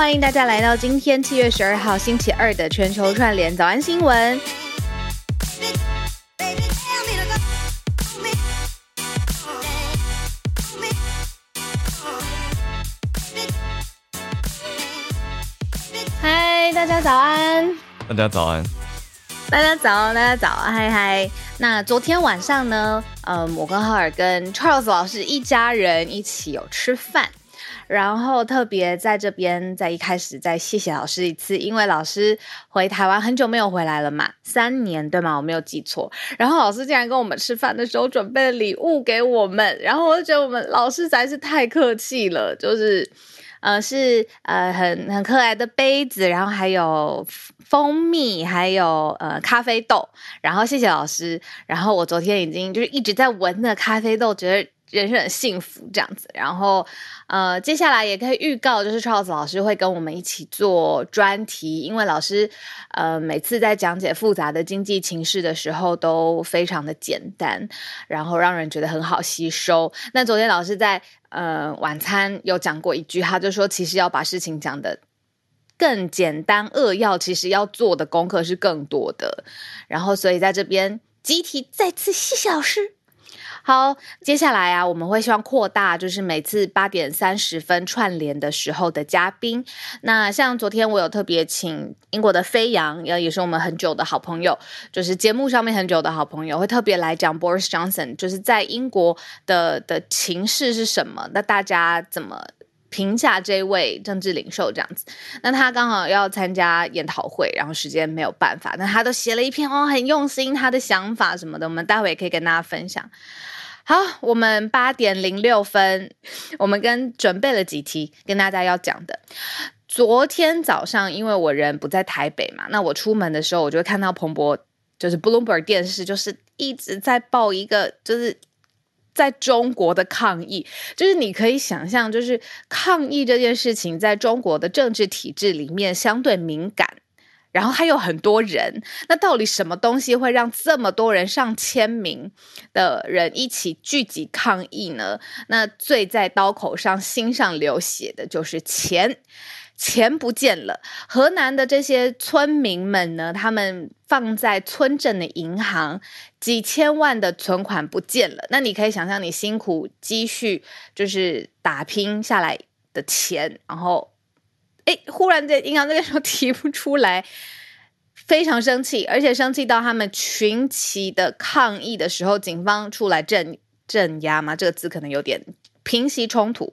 欢迎大家来到今天七月十二号星期二的全球串联早安新闻。嗨，大家早安！大家早安！大家早，大家早，嗨嗨！那昨天晚上呢？嗯，我跟浩尔跟 Charles 老师一家人一起有吃饭。然后特别在这边，在一开始再谢谢老师一次，因为老师回台湾很久没有回来了嘛，三年对吗？我没有记错。然后老师竟然跟我们吃饭的时候准备了礼物给我们，然后我就觉得我们老师实在是太客气了，就是呃是呃很很可爱的杯子，然后还有蜂蜜，还有呃咖啡豆。然后谢谢老师。然后我昨天已经就是一直在闻那咖啡豆，觉得。人生很幸福这样子，然后呃，接下来也可以预告，就是 Charles 老师会跟我们一起做专题，因为老师呃每次在讲解复杂的经济情势的时候都非常的简单，然后让人觉得很好吸收。那昨天老师在呃晚餐有讲过一句，他就说其实要把事情讲的更简单扼要，其实要做的功课是更多的。然后所以在这边集体再次谢谢老师。好，接下来啊，我们会希望扩大，就是每次八点三十分串联的时候的嘉宾。那像昨天我有特别请英国的飞扬，也也是我们很久的好朋友，就是节目上面很久的好朋友，会特别来讲 Boris Johnson，就是在英国的的情势是什么？那大家怎么评价这位政治领袖这样子？那他刚好要参加研讨会，然后时间没有办法，那他都写了一篇哦，很用心，他的想法什么的，我们待会也可以跟大家分享。好，我们八点零六分，我们跟准备了几题跟大家要讲的。昨天早上，因为我人不在台北嘛，那我出门的时候，我就看到彭博，就是 Bloomberg 电视，就是一直在报一个，就是在中国的抗议，就是你可以想象，就是抗议这件事情，在中国的政治体制里面相对敏感。然后还有很多人，那到底什么东西会让这么多人上千名的人一起聚集抗议呢？那最在刀口上、心上流血的就是钱，钱不见了。河南的这些村民们呢，他们放在村镇的银行几千万的存款不见了。那你可以想象，你辛苦积蓄就是打拼下来的钱，然后。哎，忽然在银行那个时候提不出来，非常生气，而且生气到他们群起的抗议的时候，警方出来镇镇压嘛，这个字可能有点平息冲突，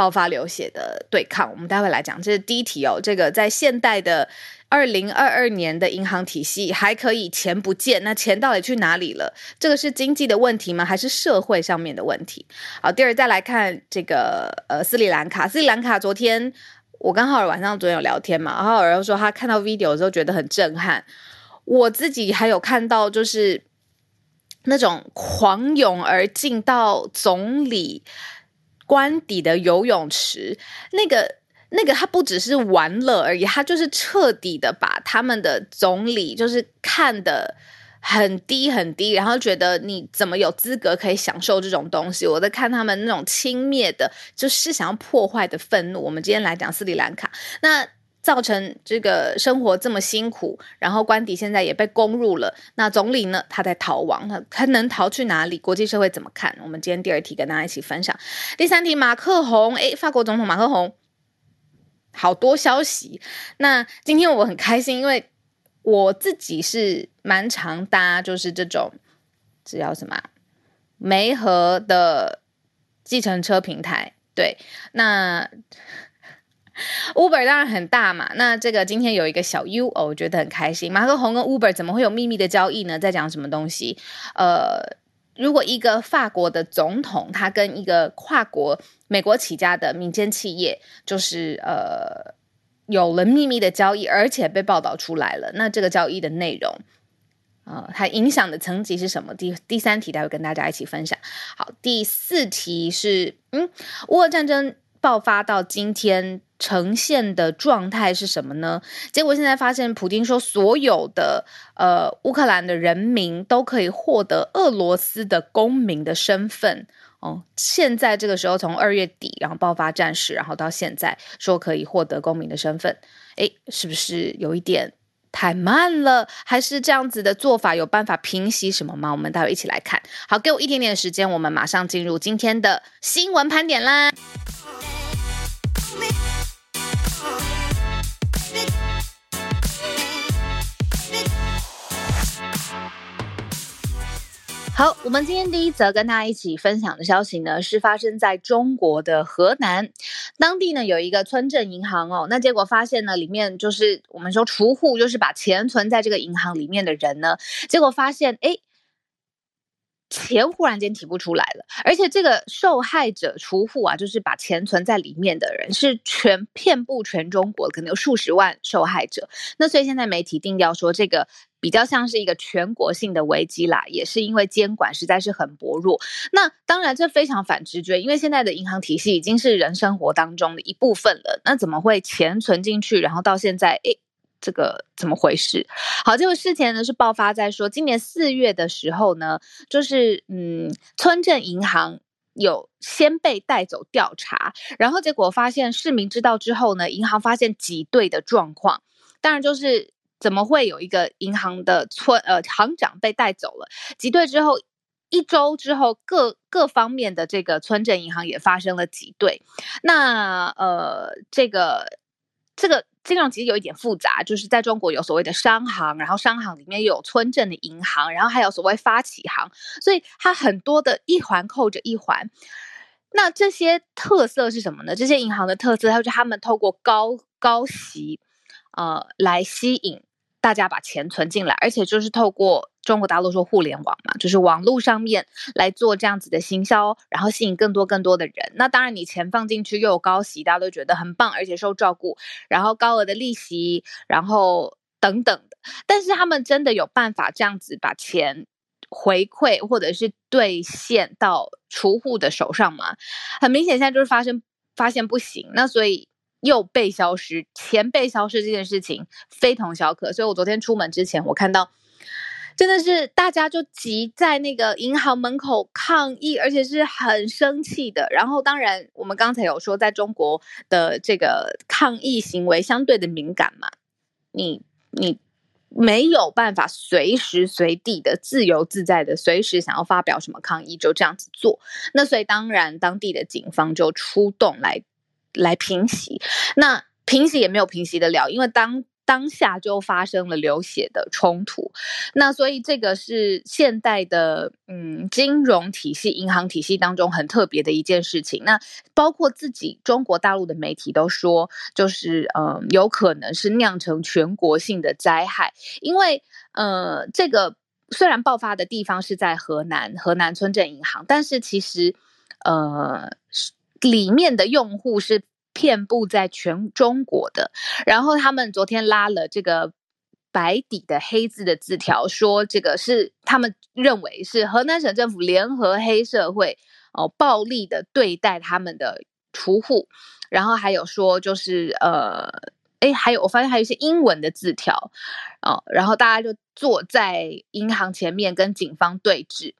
爆发流血的对抗。我们待会来讲，这是第一题哦。这个在现代的二零二二年的银行体系还可以钱不见，那钱到底去哪里了？这个是经济的问题吗？还是社会上面的问题？好，第二再来看这个呃斯里兰卡，斯里兰卡昨天。我跟浩尔晚上昨天有聊天嘛，浩尔又说他看到 video 的时候觉得很震撼。我自己还有看到就是那种狂涌而进到总理官邸的游泳池，那个那个他不只是玩乐而已，他就是彻底的把他们的总理就是看的。很低很低，然后觉得你怎么有资格可以享受这种东西？我在看他们那种轻蔑的，就是想要破坏的愤怒。我们今天来讲斯里兰卡，那造成这个生活这么辛苦，然后官邸现在也被攻入了。那总理呢？他在逃亡，他能逃去哪里？国际社会怎么看？我们今天第二题跟大家一起分享。第三题，马克宏，诶，法国总统马克宏，好多消息。那今天我很开心，因为。我自己是蛮常搭，就是这种，只要什么？梅河的计程车平台。对，那 Uber 当然很大嘛。那这个今天有一个小 U，哦，我觉得很开心。马克宏跟 Uber 怎么会有秘密的交易呢？在讲什么东西？呃，如果一个法国的总统，他跟一个跨国美国起家的民间企业，就是呃。有了秘密的交易，而且被报道出来了。那这个交易的内容，呃，它影响的层级是什么？第第三题待会跟大家一起分享。好，第四题是，嗯，乌俄战争爆发到今天呈现的状态是什么呢？结果现在发现，普京说所有的呃乌克兰的人民都可以获得俄罗斯的公民的身份。哦，现在这个时候从二月底，然后爆发战事，然后到现在说可以获得公民的身份，诶，是不是有一点太慢了？还是这样子的做法有办法平息什么吗？我们待会一起来看。好，给我一点点时间，我们马上进入今天的新闻盘点啦。好，我们今天第一则跟大家一起分享的消息呢，是发生在中国的河南，当地呢有一个村镇银行哦，那结果发现呢，里面就是我们说储户，就是把钱存在这个银行里面的人呢，结果发现哎。钱忽然间提不出来了，而且这个受害者储户啊，就是把钱存在里面的人，是全遍布全中国，可能有数十万受害者。那所以现在媒体定调说，这个比较像是一个全国性的危机啦，也是因为监管实在是很薄弱。那当然这非常反直觉，因为现在的银行体系已经是人生活当中的一部分了，那怎么会钱存进去，然后到现在诶？这个怎么回事？好，这个事前呢是爆发在说今年四月的时候呢，就是嗯，村镇银行有先被带走调查，然后结果发现市民知道之后呢，银行发现挤兑的状况，当然就是怎么会有一个银行的村呃行长被带走了？挤兑之后一周之后，各各方面的这个村镇银行也发生了挤兑，那呃这个这个。金融其实有一点复杂，就是在中国有所谓的商行，然后商行里面有村镇的银行，然后还有所谓发起行，所以它很多的一环扣着一环。那这些特色是什么呢？这些银行的特色，就是他们透过高高息，呃，来吸引。大家把钱存进来，而且就是透过中国大陆说互联网嘛，就是网络上面来做这样子的行销，然后吸引更多更多的人。那当然，你钱放进去又有高息，大家都觉得很棒，而且受照顾，然后高额的利息，然后等等的。但是他们真的有办法这样子把钱回馈或者是兑现到储户的手上吗？很明显，现在就是发生发现不行。那所以。又被消失，钱被消失这件事情非同小可，所以我昨天出门之前，我看到真的是大家就急在那个银行门口抗议，而且是很生气的。然后，当然我们刚才有说，在中国的这个抗议行为相对的敏感嘛，你你没有办法随时随地的自由自在的随时想要发表什么抗议就这样子做。那所以当然当地的警方就出动来。来平息，那平息也没有平息得了，因为当当下就发生了流血的冲突，那所以这个是现代的嗯金融体系、银行体系当中很特别的一件事情。那包括自己中国大陆的媒体都说，就是嗯有可能是酿成全国性的灾害，因为呃这个虽然爆发的地方是在河南河南村镇银行，但是其实呃。里面的用户是遍布在全中国的，然后他们昨天拉了这个白底的黑字的字条，说这个是他们认为是河南省政府联合黑社会哦暴力的对待他们的储户，然后还有说就是呃，哎，还有我发现还有一些英文的字条哦，然后大家就坐在银行前面跟警方对峙，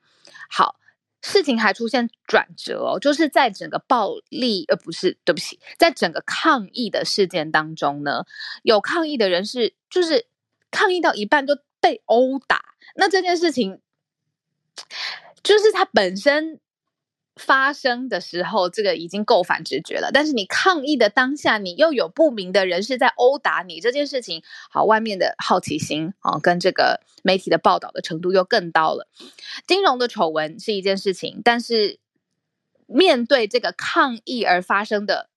好。事情还出现转折哦，就是在整个暴力，呃，不是，对不起，在整个抗议的事件当中呢，有抗议的人是，就是抗议到一半就被殴打，那这件事情，就是他本身。发生的时候，这个已经够反直觉了。但是你抗议的当下，你又有不明的人士在殴打你，这件事情，好，外面的好奇心啊，跟这个媒体的报道的程度又更高了。金融的丑闻是一件事情，但是面对这个抗议而发生的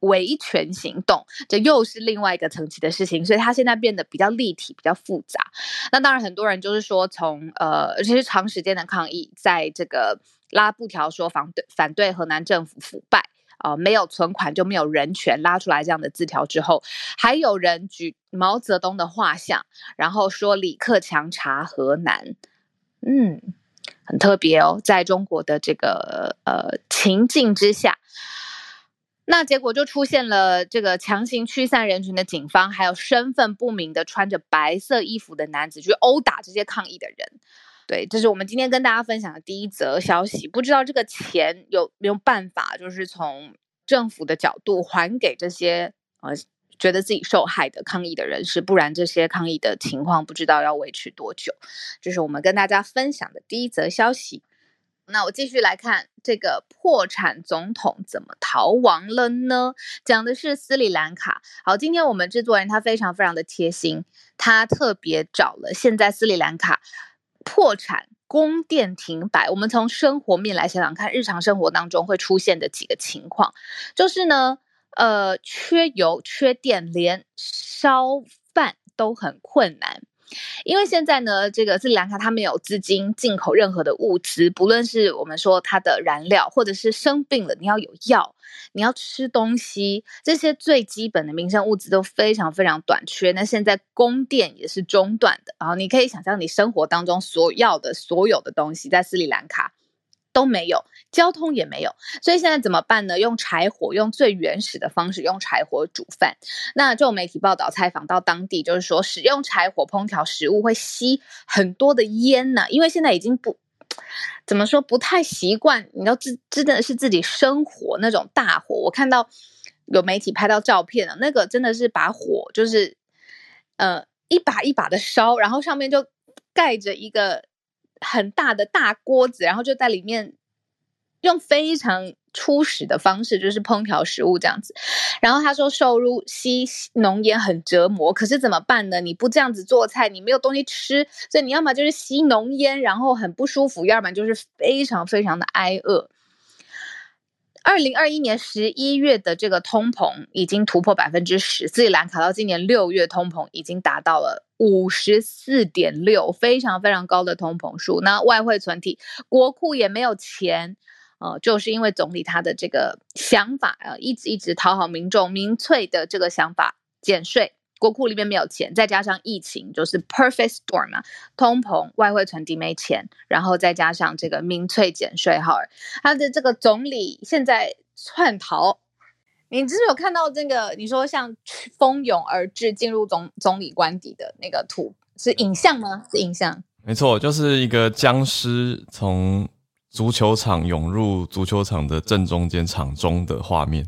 维权行动，这又是另外一个层级的事情。所以它现在变得比较立体、比较复杂。那当然，很多人就是说，从呃，而且是长时间的抗议，在这个。拉布条说反对反对河南政府腐败啊，没有存款就没有人权，拉出来这样的字条之后，还有人举毛泽东的画像，然后说李克强查河南，嗯，很特别哦，在中国的这个呃情境之下，那结果就出现了这个强行驱散人群的警方，还有身份不明的穿着白色衣服的男子去殴打这些抗议的人。对，这是我们今天跟大家分享的第一则消息。不知道这个钱有没有办法，就是从政府的角度还给这些呃觉得自己受害的抗议的人士，不然这些抗议的情况不知道要维持多久。这是我们跟大家分享的第一则消息。那我继续来看这个破产总统怎么逃亡了呢？讲的是斯里兰卡。好，今天我们制作人他非常非常的贴心，他特别找了现在斯里兰卡破产、供电停摆。我们从生活面来想想看，日常生活当中会出现的几个情况，就是呢，呃，缺油、缺电，连烧饭都很困难。因为现在呢，这个斯里兰卡它没有资金进口任何的物资，不论是我们说它的燃料，或者是生病了你要有药，你要吃东西，这些最基本的民生物资都非常非常短缺。那现在供电也是中断的，然后你可以想象你生活当中所要的所有的东西在斯里兰卡。都没有，交通也没有，所以现在怎么办呢？用柴火，用最原始的方式，用柴火煮饭。那这种媒体报道采访到当地，就是说使用柴火烹调食物会吸很多的烟呢，因为现在已经不怎么说不太习惯，你要自真的是自己生火那种大火。我看到有媒体拍到照片了，那个真的是把火就是呃一把一把的烧，然后上面就盖着一个。很大的大锅子，然后就在里面用非常初始的方式，就是烹调食物这样子。然后他说，瘦入吸浓烟很折磨，可是怎么办呢？你不这样子做菜，你没有东西吃，所以你要么就是吸浓烟，然后很不舒服；要么就是非常非常的挨饿。二零二一年十一月的这个通膨已经突破百分之十，斯里兰卡到今年六月通膨已经达到了五十四点六，非常非常高的通膨数。那外汇存体，国库也没有钱，呃，就是因为总理他的这个想法啊，一直一直讨好民众民粹的这个想法，减税。国库里面没有钱，再加上疫情，就是 perfect storm 嘛，通膨、外汇存底没钱，然后再加上这个民粹减税，哈，他的这个总理现在窜逃。你只是有看到这个？你说像蜂拥而至进入总总理官邸的那个图是影像吗？是影像？没错，就是一个僵尸从足球场涌入足球场的正中间场中的画面，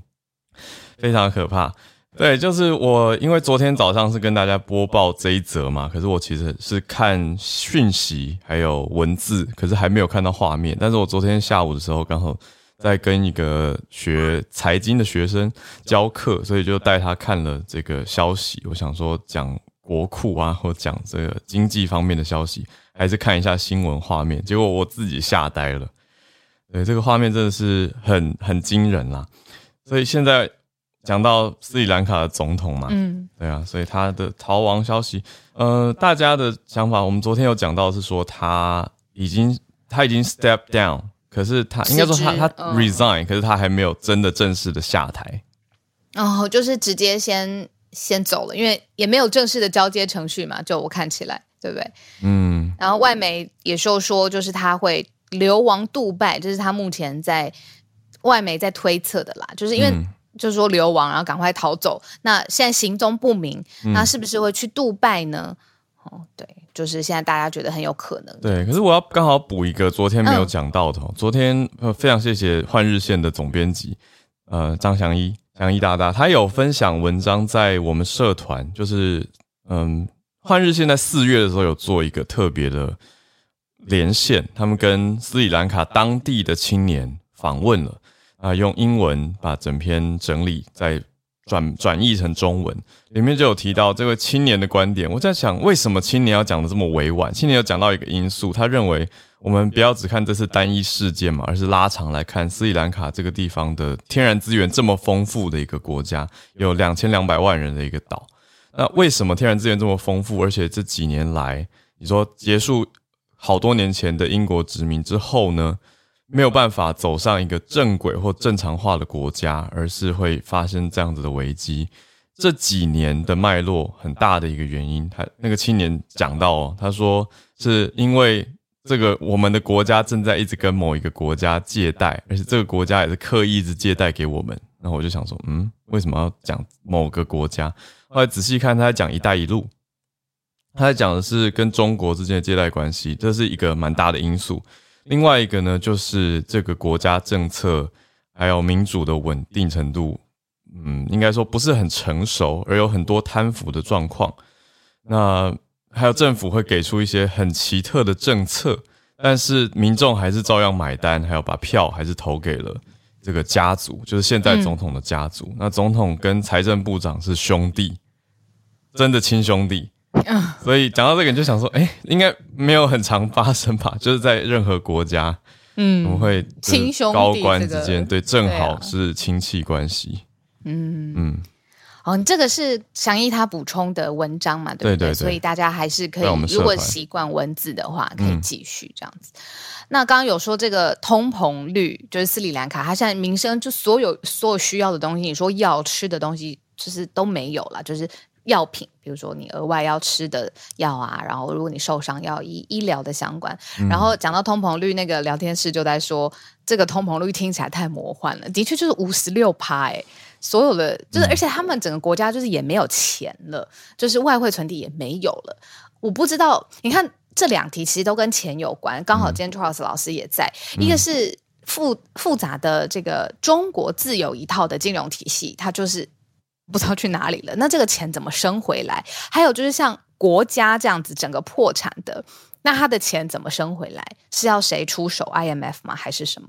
非常可怕。对，就是我，因为昨天早上是跟大家播报这一则嘛，可是我其实是看讯息还有文字，可是还没有看到画面。但是我昨天下午的时候刚好在跟一个学财经的学生教课，所以就带他看了这个消息。我想说讲国库啊，或讲这个经济方面的消息，还是看一下新闻画面。结果我自己吓呆了，对，这个画面真的是很很惊人啦。所以现在。讲到斯里兰卡的总统嘛，嗯，对啊，所以他的逃亡消息，呃，大家的想法，我们昨天有讲到是说他已经他已经 step down，可是他应该说他他 resign，可是他还没有真的正式的下台。哦，就是直接先先走了，因为也没有正式的交接程序嘛，就我看起来，对不对？嗯。然后外媒也说说，就是他会流亡杜拜，这是他目前在外媒在推测的啦，就是因为。就是说流亡，然后赶快逃走。那现在行踪不明，那是不是会去杜拜呢？哦，对，就是现在大家觉得很有可能。对，可是我要刚好补一个昨天没有讲到的。昨天呃，非常谢谢换日线的总编辑呃张祥一，祥一大大，他有分享文章在我们社团，就是嗯，换日线在四月的时候有做一个特别的连线，他们跟斯里兰卡当地的青年访问了。啊，用英文把整篇整理，再转转译成中文，里面就有提到这位青年的观点。我在想，为什么青年要讲的这么委婉？青年有讲到一个因素，他认为我们不要只看这次单一事件嘛，而是拉长来看斯里兰卡这个地方的天然资源这么丰富的一个国家，有两千两百万人的一个岛。那为什么天然资源这么丰富？而且这几年来，你说结束好多年前的英国殖民之后呢？没有办法走上一个正轨或正常化的国家，而是会发生这样子的危机。这几年的脉络很大的一个原因，他那个青年讲到，哦他说是因为这个我们的国家正在一直跟某一个国家借贷，而且这个国家也是刻意一直借贷给我们。然后我就想说，嗯，为什么要讲某个国家？后来仔细看，他在讲“一带一路”。他在讲的是跟中国之间的借贷关系，这是一个蛮大的因素。另外一个呢，就是这个国家政策还有民主的稳定程度，嗯，应该说不是很成熟，而有很多贪腐的状况。那还有政府会给出一些很奇特的政策，但是民众还是照样买单，还有把票还是投给了这个家族，就是现在总统的家族。那总统跟财政部长是兄弟，真的亲兄弟。所以讲到这个，你就想说，哎，应该没有很常发生吧？就是在任何国家，嗯，我们会亲兄弟高官之间，对，正好是亲戚关系。嗯嗯，哦，这个是祥义他补充的文章嘛？对不对？所以大家还是可以，如果习惯文字的话，可以继续这样子。那刚刚有说这个通膨率，就是斯里兰卡，它现在民生就所有所有需要的东西，你说要吃的东西，就是都没有了，就是。药品，比如说你额外要吃的药啊，然后如果你受伤要医医疗的相关，然后讲到通膨率，那个聊天室就在说，这个通膨率听起来太魔幻了，的确就是五十六趴，哎，所有的就是，而且他们整个国家就是也没有钱了，就是外汇存底也没有了。我不知道，你看这两题其实都跟钱有关，刚好今天 Charles 老师也在，一个是复复杂的这个中国自有一套的金融体系，它就是。不知道去哪里了，那这个钱怎么生回来？还有就是像国家这样子整个破产的，那他的钱怎么生回来？是要谁出手？IMF 吗？还是什么？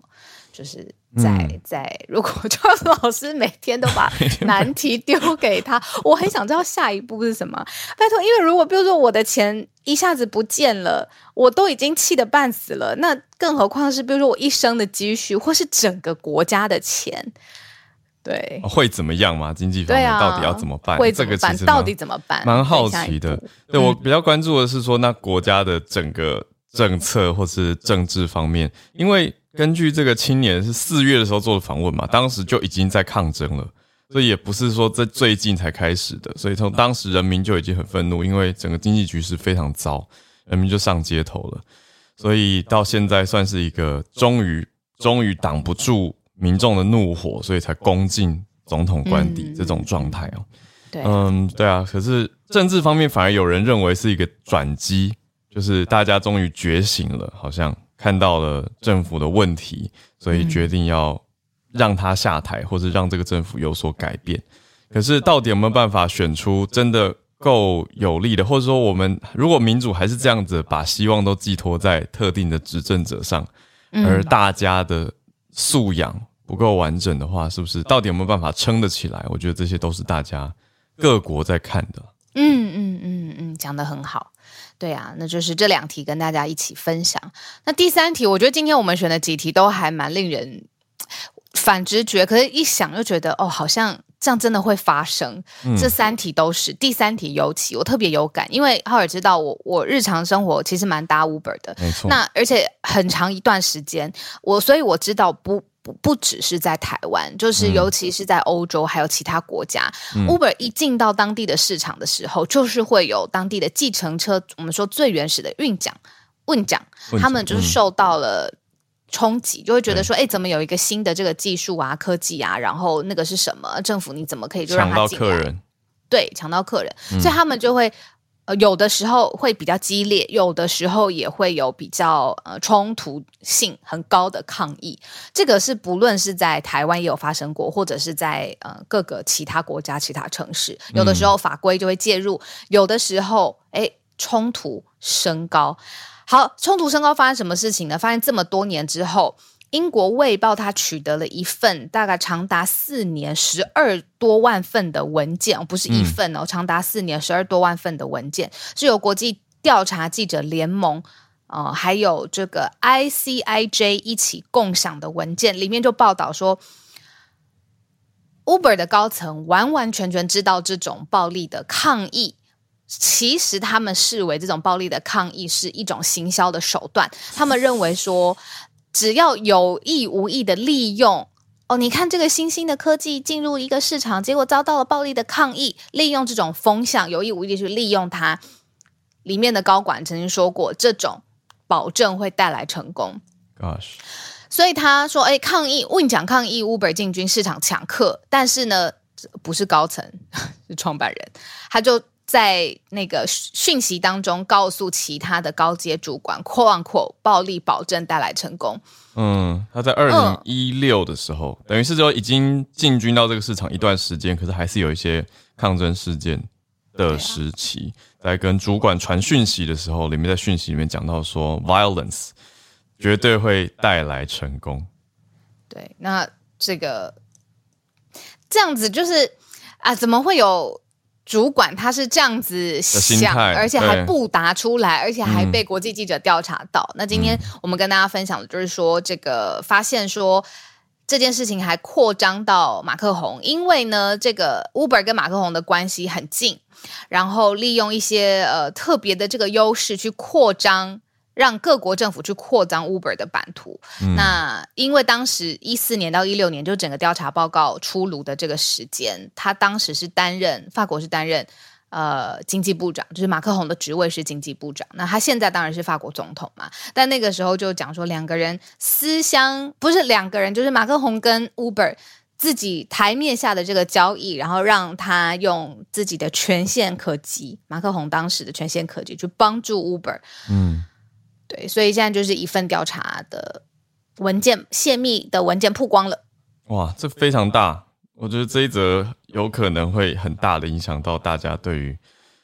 就是在在，如果 Charles 老师每天都把难题丢给他，我很想知道下一步是什么。拜托，因为如果比如说我的钱一下子不见了，我都已经气得半死了，那更何况是比如说我一生的积蓄，或是整个国家的钱。对，会怎么样吗？经济方面到底要怎么办？这个其实到底怎么办？蛮好奇的。对我比较关注的是说，那国家的整个政策或是政治方面，因为根据这个青年是四月的时候做的访问嘛，当时就已经在抗争了，所以也不是说在最近才开始的。所以从当时人民就已经很愤怒，因为整个经济局势非常糟，人民就上街头了。所以到现在算是一个终于终于挡不住。民众的怒火，所以才攻进总统官邸这种状态哦。对，嗯，对啊。可是政治方面反而有人认为是一个转机，就是大家终于觉醒了，好像看到了政府的问题，所以决定要让他下台，或者让这个政府有所改变。可是到底有没有办法选出真的够有力的，或者说我们如果民主还是这样子，把希望都寄托在特定的执政者上，而大家的。素养不够完整的话，是不是到底有没有办法撑得起来？我觉得这些都是大家各国在看的。嗯嗯嗯嗯，讲的很好。对啊，那就是这两题跟大家一起分享。那第三题，我觉得今天我们选的几题都还蛮令人反直觉，可是一想又觉得哦，好像这样真的会发生。这三题都是，第三题尤其我特别有感，因为浩尔知道我我日常生活其实蛮搭 Uber 的，没错。那而且很长一段时间，我所以我知道不不不只是在台湾，就是尤其是在欧洲还有其他国家，Uber 一进到当地的市场的时候，就是会有当地的计程车，我们说最原始的运奖问奖，他们就是受到了。冲击就会觉得说，哎，怎么有一个新的这个技术啊、科技啊？然后那个是什么？政府你怎么可以就让他进来？对，抢到客人，所以他们就会呃，有的时候会比较激烈，有的时候也会有比较呃冲突性很高的抗议。这个是不论是在台湾也有发生过，或者是在呃各个其他国家、其他城市，有的时候法规就会介入，有的时候哎冲突升高。好，冲突升高发生什么事情呢？发现这么多年之后，英国卫报它取得了一份大概长达四年十二多万份的文件，不是一份哦，长达四年十二多万份的文件，是由国际调查记者联盟，呃，还有这个 ICIJ 一起共享的文件，里面就报道说，Uber 的高层完完全全知道这种暴力的抗议。其实他们视为这种暴力的抗议是一种行销的手段。他们认为说，只要有意无意的利用哦，你看这个新兴的科技进入一个市场，结果遭到了暴力的抗议，利用这种风向，有意无意的去利用它。里面的高管曾经说过，这种保证会带来成功。Gosh，所以他说，哎，抗议问讲抗议，Uber 进军市场抢客，但是呢，不是高层，是创办人，他就。在那个讯息当中告诉其他的高阶主管，quote unquote 暴力保证带来成功。嗯，他在二零一六的时候，等于是说已经进军到这个市场一段时间，可是还是有一些抗争事件的时期，在跟主管传讯息的时候，里面在讯息里面讲到说，violence 绝对会带来成功。对，那这个这样子就是啊，怎么会有？主管他是这样子想，而且还不答出来，而且还被国际记者调查到。那今天我们跟大家分享的就是说，这个发现说这件事情还扩张到马克宏，因为呢，这个 Uber 跟马克宏的关系很近，然后利用一些呃特别的这个优势去扩张。让各国政府去扩张 Uber 的版图。那因为当时一四年到一六年，就整个调查报告出炉的这个时间，他当时是担任法国是担任呃经济部长，就是马克宏的职位是经济部长。那他现在当然是法国总统嘛。但那个时候就讲说两个人私相，不是两个人，就是马克宏跟 Uber 自己台面下的这个交易，然后让他用自己的权限可及，马克宏当时的权限可及去帮助 Uber。嗯。对，所以现在就是一份调查的文件泄密的文件曝光了。哇，这非常大，我觉得这一则有可能会很大的影响到大家对于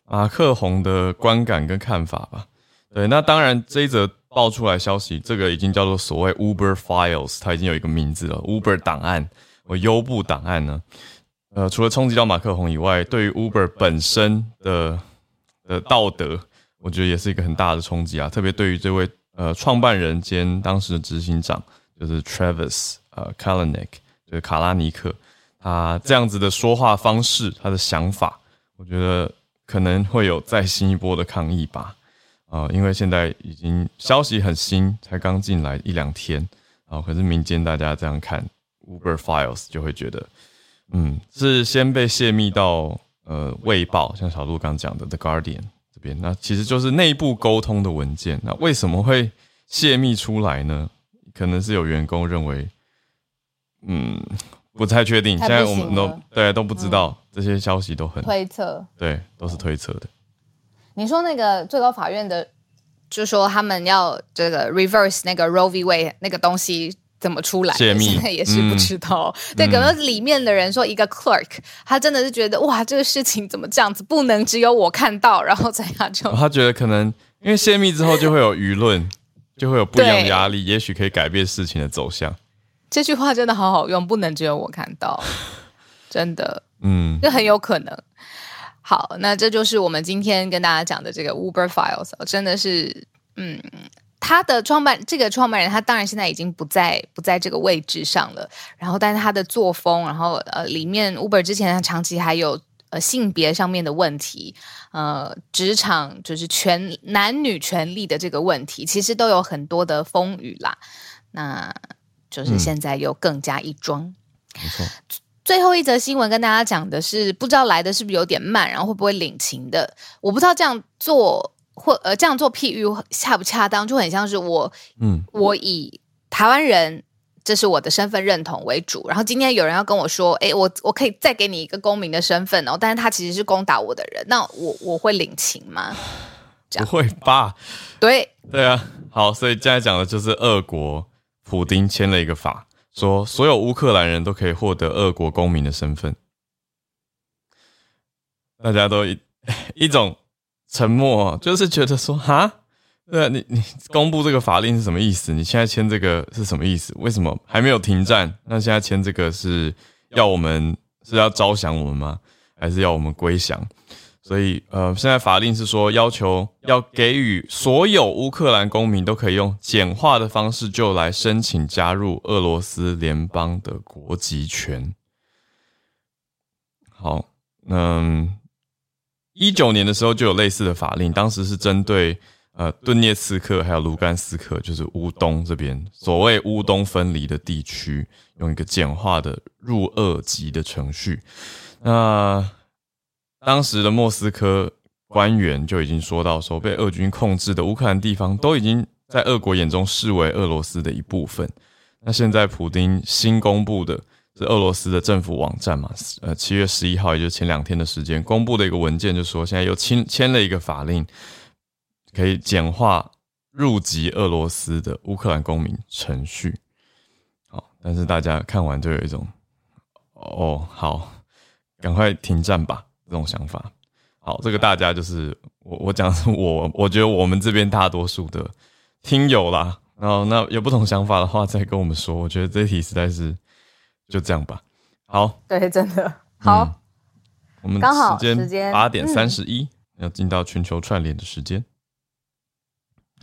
马克宏的观感跟看法吧。对，那当然这一则爆出来消息，这个已经叫做所谓 Uber Files，它已经有一个名字了，Uber 档案或优步档案呢。呃，除了冲击到马克宏以外，对于 Uber 本身的的道德。我觉得也是一个很大的冲击啊，特别对于这位呃创办人兼当时的执行长，就是 Travis 呃 Kalanick，就是卡拉尼克，他这样子的说话方式，他的想法，我觉得可能会有再新一波的抗议吧，啊，因为现在已经消息很新，才刚进来一两天，啊，可是民间大家这样看 Uber Files 就会觉得，嗯，是先被泄密到呃卫报，像小鹿刚讲的 The Guardian。边那其实就是内部沟通的文件，那为什么会泄密出来呢？可能是有员工认为，嗯，不太确定。现在我们都对都不知道这些消息都很推测，对，都是推测的。你说那个最高法院的，就说他们要这个 reverse 那个 Roe v Wade 那个东西。怎么出来？现在也是不知道。对，可能里面的人说，一个 clerk，他真的是觉得哇，这个事情怎么这样子，不能只有我看到，然后怎样就他觉得可能因为泄密之后就会有舆论，就会有不一样的压力，也许可以改变事情的走向。这句话真的好好用，不能只有我看到，真的，嗯，这很有可能。好，那这就是我们今天跟大家讲的这个 Uber Files，真的是，嗯。他的创办这个创办人，他当然现在已经不在不在这个位置上了。然后，但是他的作风，然后呃，里面 Uber 之前他长期还有呃性别上面的问题，呃，职场就是权男女权利的这个问题，其实都有很多的风雨啦。那就是现在又更加一桩。没错。最后一则新闻跟大家讲的是，不知道来的是不是有点慢，然后会不会领情的？我不知道这样做。或呃，这样做譬喻恰不恰当，就很像是我，嗯，我以台湾人这是我的身份认同为主，然后今天有人要跟我说，哎，我我可以再给你一个公民的身份哦，但是他其实是攻打我的人，那我我会领情吗？不会吧？对对啊，好，所以现在讲的就是俄国普丁签了一个法，说所有乌克兰人都可以获得俄国公民的身份，大家都一 一种。沉默就是觉得说哈，对你你公布这个法令是什么意思？你现在签这个是什么意思？为什么还没有停战？那现在签这个是要我们是要招降我们吗？还是要我们归降？所以呃，现在法令是说要求要给予所有乌克兰公民都可以用简化的方式就来申请加入俄罗斯联邦的国籍权。好，嗯。一九年的时候就有类似的法令，当时是针对呃顿涅茨克还有卢甘斯克，就是乌东这边所谓乌东分离的地区，用一个简化的入俄籍的程序。那当时的莫斯科官员就已经说到，说被俄军控制的乌克兰地方都已经在俄国眼中视为俄罗斯的一部分。那现在普丁新公布的是俄罗斯的政府网站嘛，呃，七月十一号，也就是前两天的时间公布的一个文件，就说现在又签签了一个法令，可以简化入籍俄罗斯的乌克兰公民程序。好，但是大家看完就有一种，哦，好，赶快停战吧这种想法。好，这个大家就是我我讲我我觉得我们这边大多数的听友啦，然后那有不同想法的话再跟我们说。我觉得这题实在是就这样吧。好，对，真的好。我们刚好时间八点三十一，要进到全球串联的时间。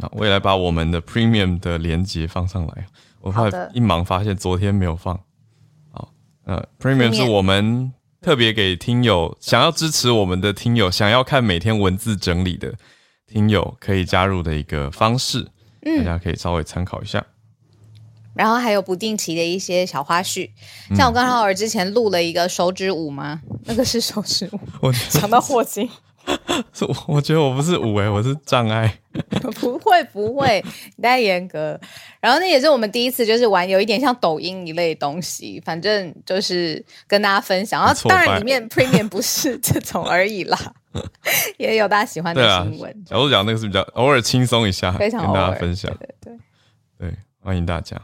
好，我也来把我们的 Premium 的连接放上来。我怕一忙发现昨天没有放。好，呃，Premium 是我们。特别给听友想要支持我们的听友，想要看每天文字整理的听友可以加入的一个方式，大家可以稍微参考一下。然后还有不定期的一些小花絮，像我跟浩尔之前录了一个手指舞吗？那个是手指舞，我 想到霍金。是，我觉得我不是五哎，我是障碍。不会不会，你太严格。然后那也是我们第一次，就是玩有一点像抖音一类东西，反正就是跟大家分享。然后当然里面 premium 不是这种而已啦，也有大家喜欢的新闻。小鹿讲那个是比较偶尔轻松一下，非常跟大家分享。对对对，欢迎大家。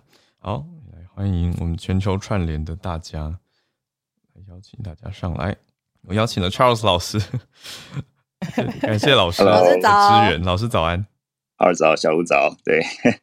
好，来欢迎我们全球串联的大家，来邀请大家上来。我邀请了 Charles 老师。感谢老师，老师早，支援。老师早安，二早，小吴早，对。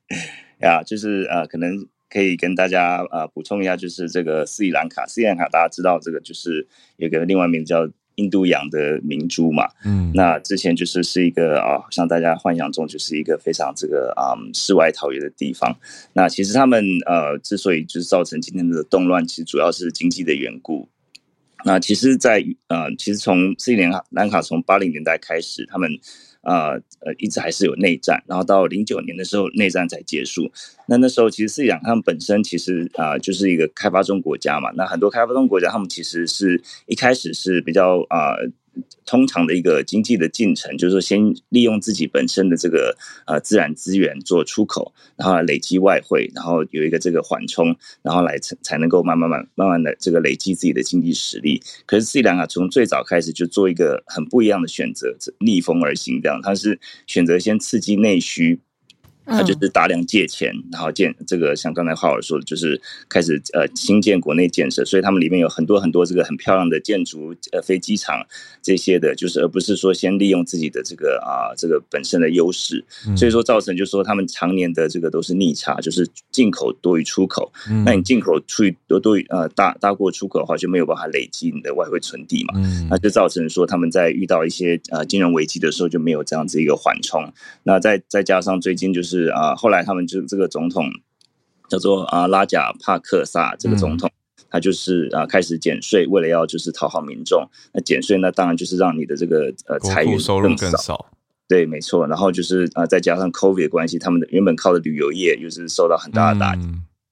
呀，就是呃，可能可以跟大家呃补充一下，就是这个斯里兰卡，斯里兰卡大家知道这个就是有个另外名字叫印度洋的明珠嘛，嗯，那之前就是是一个啊，像大家幻想中就是一个非常这个啊世外桃源的地方，那其实他们呃之所以就是造成今天的动乱，其实主要是经济的缘故。那其实，在呃，其实从斯里兰卡从八零年代开始，他们啊呃一直还是有内战，然后到零九年的时候内战才结束。那那时候其实斯里兰卡他们本身其实啊就是一个开发中国家嘛，那很多开发中国家他们其实是一开始是比较啊。通常的一个经济的进程，就是说先利用自己本身的这个呃自然资源做出口，然后累积外汇，然后有一个这个缓冲，然后来才才能够慢慢慢慢慢的这个累积自己的经济实力。可是斯里兰卡从最早开始就做一个很不一样的选择，逆风而行，这样它是选择先刺激内需。他就是大量借钱，然后建这个像刚才浩尔说的，就是开始呃新建国内建设，所以他们里面有很多很多这个很漂亮的建筑，呃飞机场这些的，就是而不是说先利用自己的这个啊这个本身的优势，所以说造成就是说他们常年的这个都是逆差，就是进口多于出口。那你进口出多多于呃大大过出口的话，就没有办法累积你的外汇存底嘛，那就造成说他们在遇到一些呃金融危机的时候就没有这样子一个缓冲。那再再加上最近就是。是啊，后来他们就这个总统叫做啊拉贾帕克萨这个总统，他就是啊开始减税，为了要就是讨好民众。那减税那当然就是让你的这个呃财源收入更少。对，没错。然后就是啊再加上 COVID 的关系，他们的原本靠的旅游业又是受到很大的打击。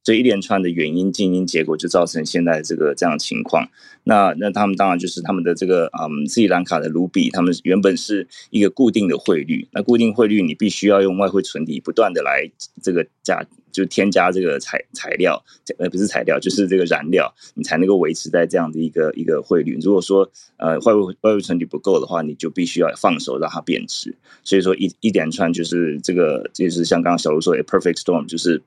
这一连串的原因、静因、结果，就造成现在这个这样的情况。那那他们当然就是他们的这个嗯斯里兰卡的卢比，他们原本是一个固定的汇率。那固定汇率，你必须要用外汇存底不断的来这个加，就添加这个材材料，呃不是材料，就是这个燃料，你才能够维持在这样的一个一个汇率。如果说呃外汇外汇存底不够的话，你就必须要放手让它贬值。所以说一一连串就是这个就是像刚刚小卢说的 perfect storm，就是。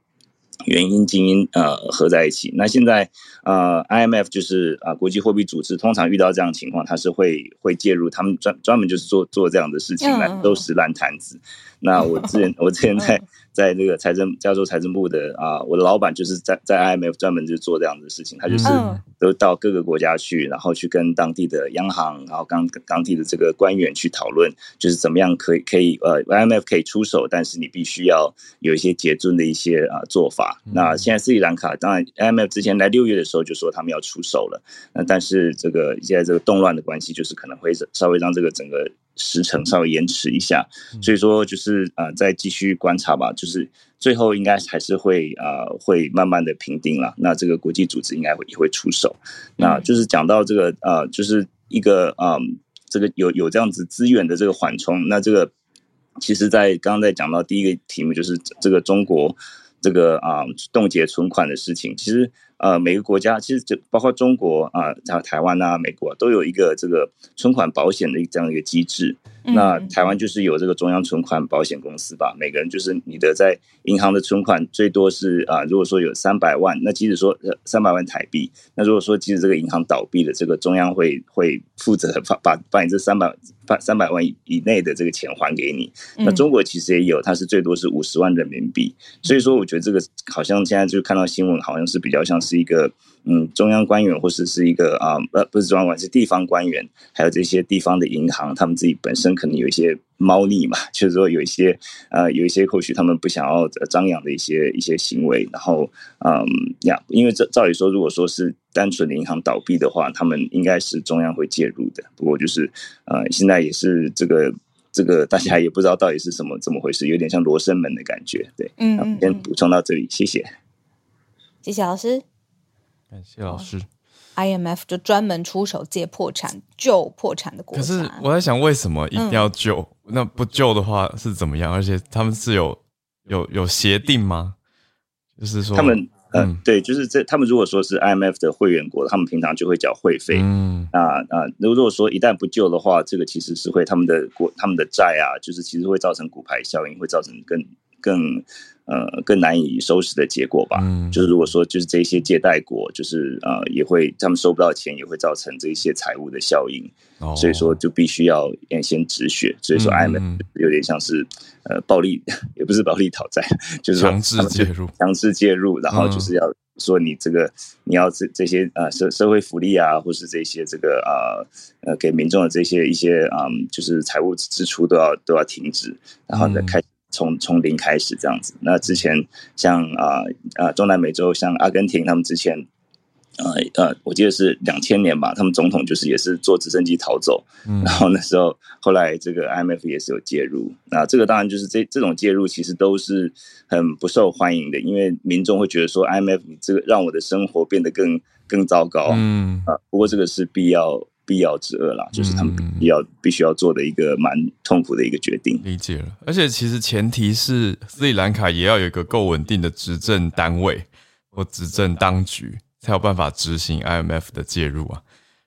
原因、基因呃合在一起。那现在呃，IMF 就是啊，国际货币组织，通常遇到这样情况，它是会会介入，他们专专门就是做做这样的事情来都是烂摊子。那我之前 我之前在。在那个财政加州财政部的啊，我的老板就是在在 IMF 专门就做这样的事情，他就是都到各个国家去，然后去跟当地的央行，然后当当地的这个官员去讨论，就是怎么样可以可以呃 IMF 可以出手，但是你必须要有一些节尊的一些啊做法。那现在斯里兰卡当然 IMF 之前来六月的时候就说他们要出手了，那但是这个现在这个动乱的关系，就是可能会稍微让这个整个。时程稍微延迟一下，所以说就是呃，再继续观察吧。就是最后应该还是会呃会慢慢的平定了。那这个国际组织应该会也会出手。那就是讲到这个呃，就是一个嗯，这个有有这样子资源的这个缓冲。那这个其实，在刚刚在讲到第一个题目，就是这个中国这个啊冻结存款的事情，其实。呃，每个国家其实就包括中国啊，还有台湾啊、美国都有一个这个存款保险的这样一个机制。那台湾就是有这个中央存款保险公司吧，每个人就是你的在银行的存款最多是啊，如果说有三百万，那即使说三百万台币，那如果说即使这个银行倒闭了，这个中央会会负责把把把你这三百把三百万以以内的这个钱还给你。那中国其实也有，它是最多是五十万人民币。所以说，我觉得这个好像现在就看到新闻，好像是比较像是一个。嗯，中央官员或者是一个啊，呃，不是中央官，是地方官员，还有这些地方的银行，他们自己本身可能有一些猫腻嘛，就是说有一些呃，有一些或许他们不想要张扬的一些一些行为，然后嗯呀，因为照照理说，如果说是单纯的银行倒闭的话，他们应该是中央会介入的。不过就是呃，现在也是这个这个大家也不知道到底是什么怎么回事，有点像罗生门的感觉。对，嗯，先补充到这里，谢谢，谢谢老师。感谢老师，IMF 就专门出手借破产救破产的国家。可是我在想，为什么一定要救？那不救的话是怎么样？而且他们是有有有协定吗？就是说，他们嗯，对，就是这他们如果说是 IMF 的会员国，他们平常就会缴会费。嗯，那啊，如果说一旦不救的话，这个其实是会他们的国他们的债啊，就是其实会造成股牌效应，会造成更更。呃，更难以收拾的结果吧。嗯，就是如果说就是这些借贷国，就是呃，也会他们收不到钱，也会造成这些财务的效应。哦，所以说就必须要先止血。所以说，IMF 有点像是呃暴力，也不是暴力讨债，就是强制介入，强制介入，然后就是要说你这个你要这这些呃社社会福利啊，或是这些这个呃呃给民众的这些一些嗯，就是财务支出都要都要停止，然后再开。从从零开始这样子，那之前像啊啊中南美洲像阿根廷，他们之前呃呃，我记得是两千年吧，他们总统就是也是坐直升机逃走，然后那时候后来这个 IMF 也是有介入，那这个当然就是这这种介入其实都是很不受欢迎的，因为民众会觉得说 IMF 这个让我的生活变得更更糟糕，嗯。啊，不过这个是必要。必要之二啦，就是他们要必须要做的一个蛮痛苦的一个决定。理解了，而且其实前提是斯里兰卡也要有一个够稳定的执政单位或执政当局，才有办法执行 IMF 的介入啊。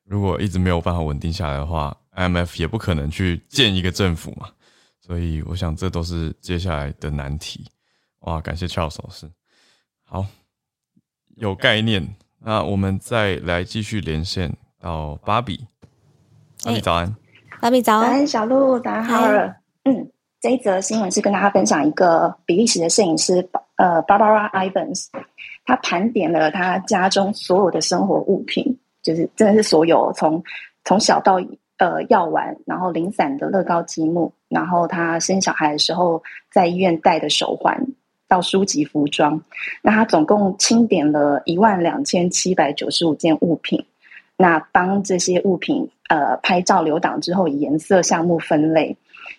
如果一直没有办法稳定下来的话，IMF 也不可能去建一个政府嘛。所以我想这都是接下来的难题。哇，感谢 Charles 老师，好有概念。那我们再来继续连线。到芭比，芭比早安，芭比早安，小鹿早上好。嗯，这一则新闻是跟大家分享一个比利时的摄影师，呃，Barbara Ivans，他盘点了他家中所有的生活物品，就是真的是所有，从从小到呃药丸，然后零散的乐高积木，然后他生小孩的时候在医院戴的手环，到书籍、服装，那他总共清点了一万两千七百九十五件物品。那帮这些物品呃拍照留档之后，以颜色项目分类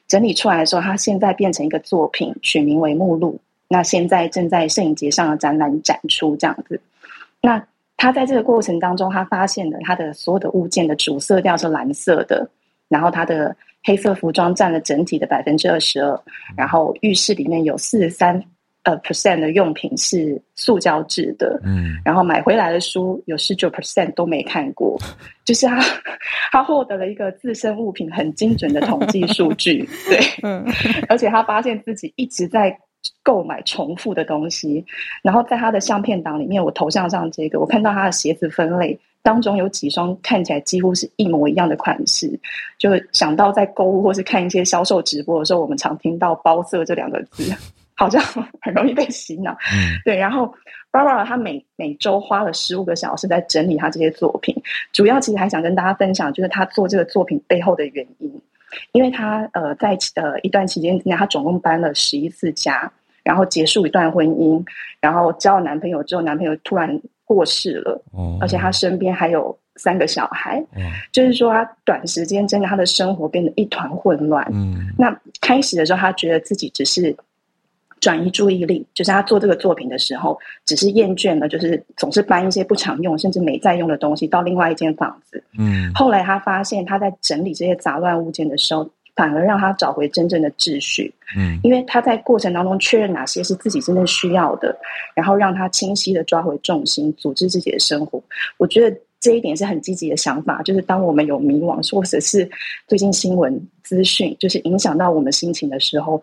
整理出来的时候，它现在变成一个作品，取名为目录。那现在正在摄影节上的展览展出这样子。那他在这个过程当中，他发现了他的所有的物件的主色调是蓝色的，然后他的黑色服装占了整体的百分之二十二，然后浴室里面有四十三。呃，percent 的用品是塑胶制的，嗯，然后买回来的书有十九 percent 都没看过，就是他他获得了一个自身物品很精准的统计数据，对，嗯，而且他发现自己一直在购买重复的东西，然后在他的相片档里面，我头像上这个，我看到他的鞋子分类当中有几双看起来几乎是一模一样的款式，就想到在购物或是看一些销售直播的时候，我们常听到包色这两个字。好像 很容易被洗脑，嗯，对。然后，Barbara 她每每周花了十五个小时在整理她这些作品，主要其实还想跟大家分享，就是她做这个作品背后的原因。因为她呃在呃一段期间之内，她总共搬了十一次家，然后结束一段婚姻，然后交了男朋友之后，男朋友突然过世了，哦，而且她身边还有三个小孩，嗯，就是说她短时间真的她的生活变得一团混乱，嗯，那开始的时候，她觉得自己只是。转移注意力，就是他做这个作品的时候，只是厌倦了，就是总是搬一些不常用甚至没在用的东西到另外一间房子。嗯，后来他发现他在整理这些杂乱物件的时候，反而让他找回真正的秩序。嗯，因为他在过程当中确认哪些是自己真正需要的，然后让他清晰的抓回重心，组织自己的生活。我觉得这一点是很积极的想法。就是当我们有迷惘，或者是最近新闻资讯就是影响到我们心情的时候，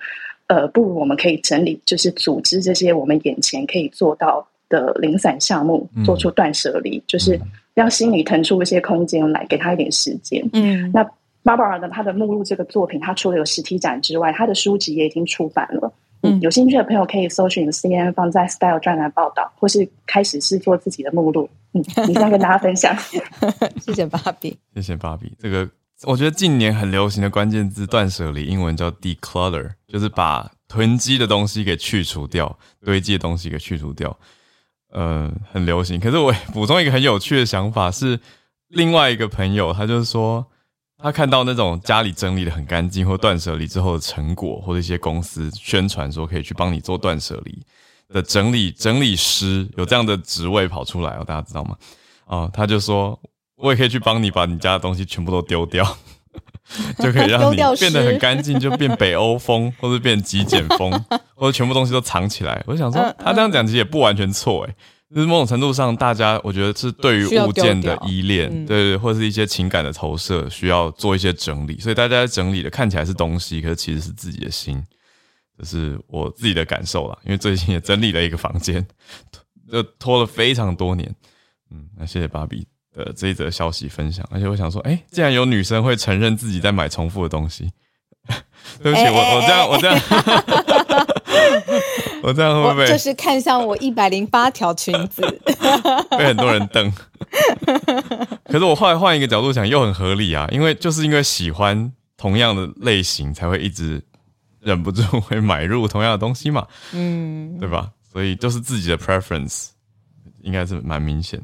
呃，不如我们可以整理，就是组织这些我们眼前可以做到的零散项目，做出断舍离，就是让心里腾出一些空间来，给他一点时间。嗯，那。Barbara 呢他的目录这个作品，他除了有实体展之外，他的书籍也已经出版了。嗯，有兴趣的朋友可以搜寻 C N 放在 Style 专栏报道，或是开始制作自己的目录。嗯，以上跟大家分享。谢谢芭比，谢谢芭比。这个我觉得近年很流行的关键字“断舍离”，英文叫 declutter，就是把囤积的东西给去除掉，堆积的东西给去除掉。呃，很流行。可是我补充一个很有趣的想法是，另外一个朋友他就是说。他看到那种家里整理的很干净，或断舍离之后的成果，或者一些公司宣传说可以去帮你做断舍离的整理整理师，有这样的职位跑出来哦，大家知道吗？哦，他就说，我也可以去帮你把你家的东西全部都丢掉，就可以让你变得很干净，就变北欧风，或者变极简风，或者全部东西都藏起来。我想说，他这样讲其实也不完全错，诶。就是某种程度上，大家我觉得是对于物件的依恋，对对，或者是一些情感的投射，需要做一些整理。所以大家整理的看起来是东西，可是其实是自己的心，这是我自己的感受啦。因为最近也整理了一个房间，就拖了非常多年。嗯，那谢谢芭比的这一则消息分享。而且我想说，哎，既然有女生会承认自己在买重复的东西，对不起，我我这样我这样。我这样会不会？就是看向我一百零八条裙子，被很多人瞪。可是我后来换一个角度想，又很合理啊，因为就是因为喜欢同样的类型，才会一直忍不住会买入同样的东西嘛，嗯，对吧？所以就是自己的 preference，应该是蛮明显。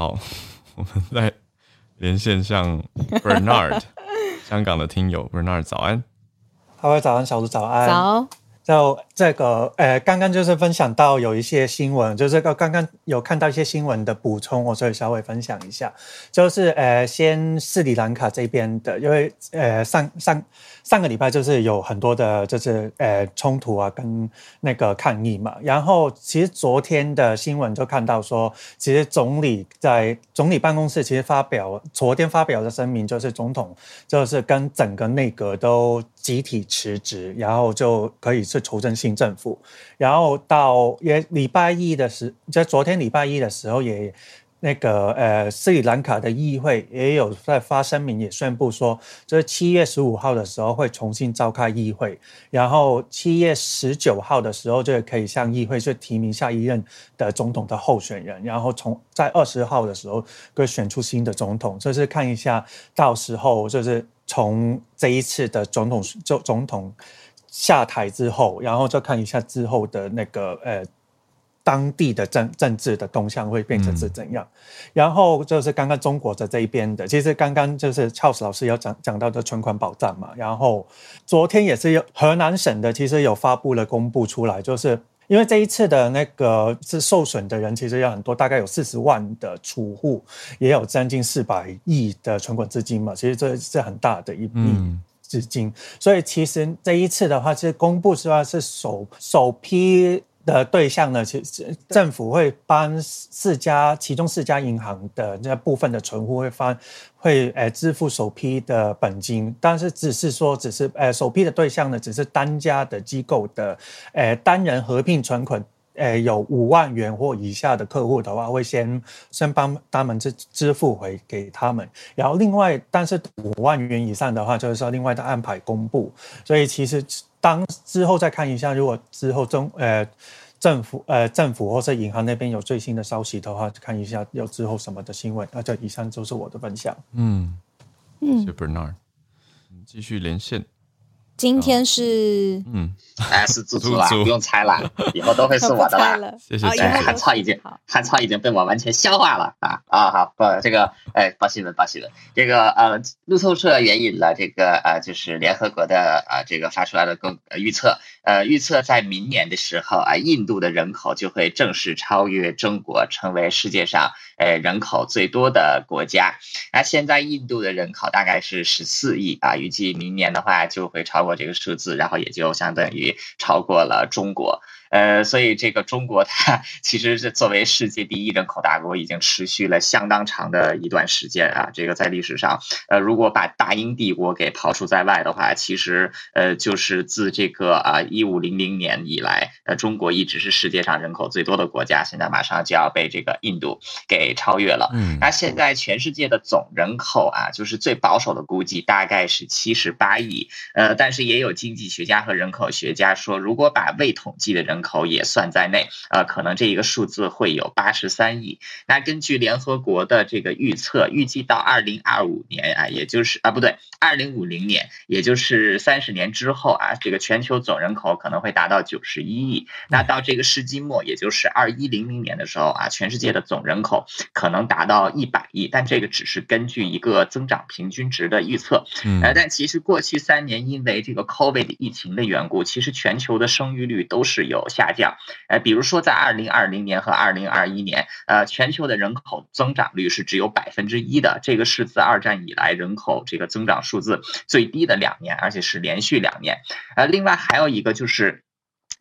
好，我们再连线向 Bernard，香港的听友 Bernard，早安。各位早安，小猪早安。早。就这个，呃，刚刚就是分享到有一些新闻，就这个刚刚有看到一些新闻的补充，我所以稍微分享一下，就是呃，先斯里兰卡这边的，因为呃上上。上个礼拜就是有很多的，就是呃冲突啊，跟那个抗议嘛。然后其实昨天的新闻就看到说，其实总理在总理办公室其实发表昨天发表的声明，就是总统就是跟整个内阁都集体辞职，然后就可以是筹政新政府。然后到也礼拜一的时，在昨天礼拜一的时候也。那个呃，斯里兰卡的议会也有在发声明，也宣布说，就是七月十五号的时候会重新召开议会，然后七月十九号的时候就可以向议会去提名下一任的总统的候选人，然后从在二十号的时候会选出新的总统，就是看一下到时候就是从这一次的总统就总统下台之后，然后再看一下之后的那个呃。当地的政政治的动向会变成是怎样？然后就是刚刚中国的这一边的，其实刚刚就是 Charles 老师有讲讲到的存款保障嘛。然后昨天也是有河南省的，其实有发布了公布出来，就是因为这一次的那个是受损的人其实有很多，大概有四十万的储户，也有将近四百亿的存款资金嘛。其实这是很大的一笔资金，所以其实这一次的话，是公布是话是首首批。的对象呢？其实政府会帮四家，其中四家银行的那部分的存户会发，会呃支付首批的本金，但是只是说，只是呃首批的对象呢，只是单家的机构的，呃单人合并存款，呃有五万元或以下的客户的话，会先先帮他们支支付回给他们，然后另外，但是五万元以上的话，就是说另外的安排公布，所以其实。当之后再看一下，如果之后中呃政府呃政府或是银行那边有最新的消息的话，看一下有之后什么的新闻。那这以上就是我的分享。嗯嗯，谢谢 Bernard，继续连线。今天是嗯，哎，是猪猪啊，猪猪不用猜了，以后都会是我的啦。了，谢谢好以后哎，谢谢汉超已经好汉超已经被我完全消化了啊啊！好，不，这个哎，报新闻，报新闻。这个呃，路透社援引了这个呃，就是联合国的啊、这个发出来的公呃预测，呃，预测在明年的时候啊，印度的人口就会正式超越中国，成为世界上呃人口最多的国家。那现在印度的人口大概是十四亿啊，预计明年的话就会超过这个数字，然后也就相当于超过了中国。呃，所以这个中国它其实是作为世界第一人口大国，已经持续了相当长的一段时间啊。这个在历史上，呃，如果把大英帝国给刨除在外的话，其实呃就是自这个啊一五零零年以来，呃，中国一直是世界上人口最多的国家，现在马上就要被这个印度给超越了。嗯那现在全世界的总人口啊，就是最保守的估计大概是七十八亿，呃，但是也有经济学家和人口学家说，如果把未统计的人口也算在内，呃，可能这一个数字会有八十三亿。那根据联合国的这个预测，预计到二零二五年啊，也就是啊不对，二零五零年，也就是三十年之后啊，这个全球总人口可能会达到九十一亿。那到这个世纪末，也就是二一零零年的时候啊，全世界的总人口可能达到一百亿，但这个只是根据一个增长平均值的预测。嗯呃，但其实过去三年因为这个 COVID 疫情的缘故，其实全球的生育率都是有下降。呃，比如说在二零二零年和二零二一年，呃，全球的人口增长率是只有百分之一的，这个是自二战以来人口这个增长数字最低的两年，而且是连续两年。呃，另外还有一个就是。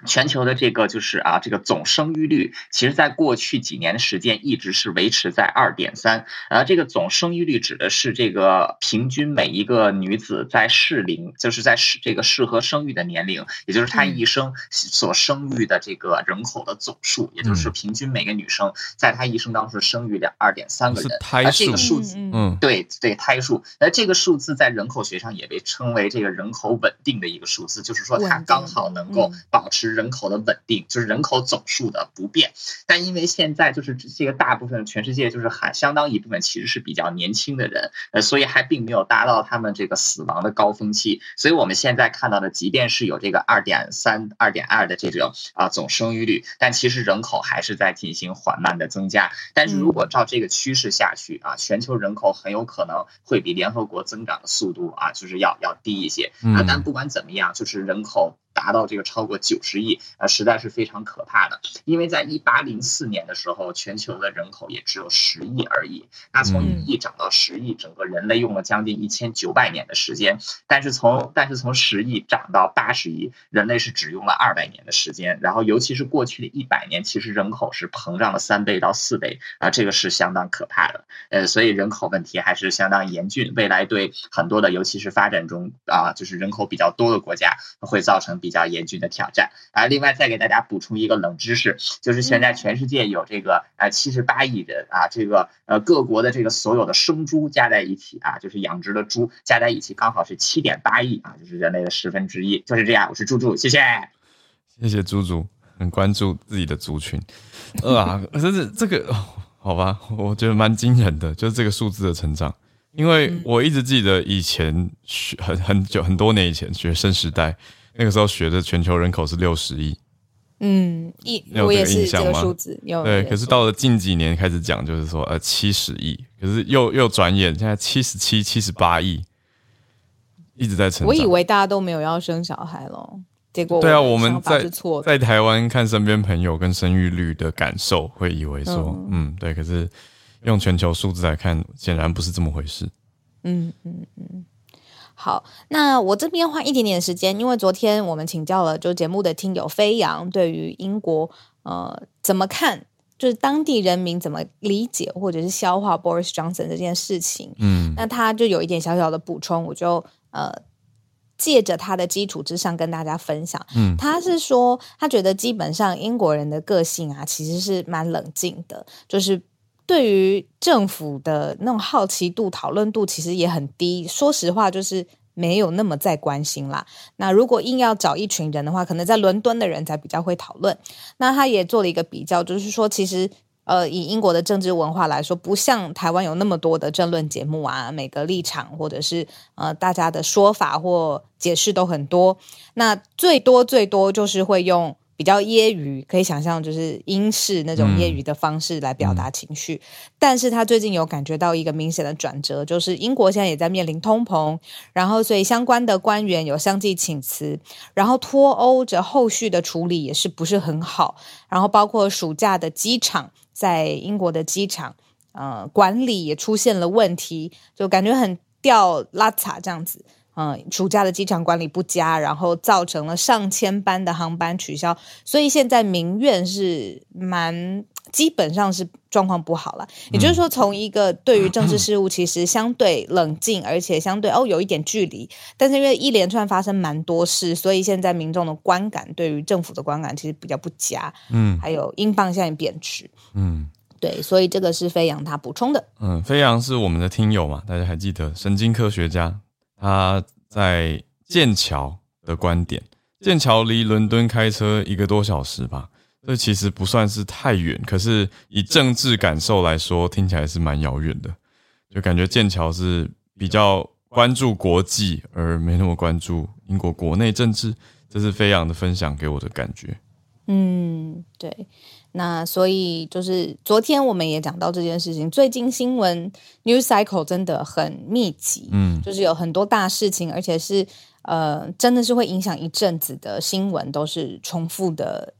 全球的这个就是啊，这个总生育率，其实在过去几年的时间一直是维持在二点三。呃，这个总生育率指的是这个平均每一个女子在适龄，就是在适这个适合生育的年龄，也就是她一生所生育的这个人口的总数，也就是平均每个女生在她一生当中生育两二点三个人。胎而这数个数字，嗯。嗯对对，胎数，而，这个数字在人口学上也被称为这个人口稳定的一个数字，就是说它刚好能够嗯。保持人口的稳定，就是人口总数的不变。但因为现在就是这个大部分全世界就是还相当一部分其实是比较年轻的人，呃，所以还并没有达到他们这个死亡的高峰期。所以我们现在看到的，即便是有这个二点三、二点二的这种啊总生育率，但其实人口还是在进行缓慢的增加。但是如果照这个趋势下去啊，全球人口很有可能会比联合国增长的速度啊，就是要要低一些啊嗯。但不管怎么样，就是人口。达到这个超过九十亿，啊，实在是非常可怕的。因为在一八零四年的时候，全球的人口也只有十亿而已。那从嗯一亿涨到十亿，整个人类用了将近一千九百年的时间。但是从但是从十亿涨到八十亿，人类是只用了二百年的时间。然后尤其是过去的一百年，其实人口是膨胀了三倍到四倍啊、这个是相当可怕的。呃，所以人口问题还是相当严峻，未来对很多的，尤其是发展中啊、就是人口比较多的国家，会造成比较严峻的挑战啊。另外，再给大家补充一个冷知识，就是现在全世界有这个呃七十八亿人啊，这个呃各国的这个所有的生猪加在一起啊，就是养殖的猪加在一起，刚好是七点八亿啊，就是人类的十分之一。就是这样，我是猪猪，谢谢。谢谢猪猪，很关注自己的族群。呃啊，真是这个、哦 好吧，我觉得蛮惊人的，就是这个数字的成长。因为我一直记得以前学很很久很多年以前学生时代，那个时候学的全球人口是六十亿，嗯，一我也是这个数字有。对。可是到了近几年开始讲，就是说呃七十亿，可是又又转眼现在七十七、七十八亿，一直在成长。我以为大家都没有要生小孩咯，结果对啊，我们在。在台湾看身边朋友跟生育率的感受，会以为说，嗯对。可是用全球数字来看，显然不是这么回事。嗯嗯嗯。好，那我这边花一点点时间，因为昨天我们请教了就节目的听友飞扬，对于英国呃怎么看，就是当地人民怎么理解或者是消化 Boris Johnson 这件事情，嗯那他就有一点小小的补充，我就呃借着他的基础之上跟大家分享。嗯他是说，他觉得基本上英国人的个性啊，其实是蛮冷静的，就是对于政府的那种好奇度、讨论度其实也很低。说实话，就是没有那么在关心啦。那如果硬要找一群人的话，可能在伦敦的人才比较会讨论。那他也做了一个比较，就是说，其实。呃，以英国的政治文化来说，不像台湾有那么多的政论节目啊，每个立场或者是呃大家的说法或解释都很多。那最多最多就是会用。比较揶揄，可以想象就是英式那种揶揄的方式来表达情绪，但是他最近有感觉到一个明显的转折，就是英国现在也在面临通膨，然后所以相关的官员有相继请辞，然后脱欧这后续的处理也是不是很好，然后包括暑假的机场，在英国的机场，呃，管理也出现了问题，就感觉很掉拉碴这样子。嗯，暑假的机场管理不佳，然后造成了上千班的航班取消，所以现在民怨是蛮基本上是状况不好了。也就是说，从一个对于政治事务其实相对冷静，而且相对哦有一点距离，但是因为一连串发生蛮多事，所以现在民众的观感对于政府的观感其实比较不佳。嗯，还有英镑现在贬值。嗯，对，所以这个是飞扬他补充的。嗯，飞扬是我们的听友嘛？大家还记得神经科学家？他在剑桥的观点，剑桥离伦敦开车一个多小时吧，这其实不算是太远，可是以政治感受来说，听起来是蛮遥远的，就感觉剑桥是比较关注国际，而没那么关注英国国内政治，这是飞扬的分享给我的感觉。嗯，对。那所以就是昨天我们也讲到这件事情，最近新闻 news cycle 真的很密集，嗯，就是有很多大事情，而且是呃，真的是会影响一阵子的新闻，都是重复的，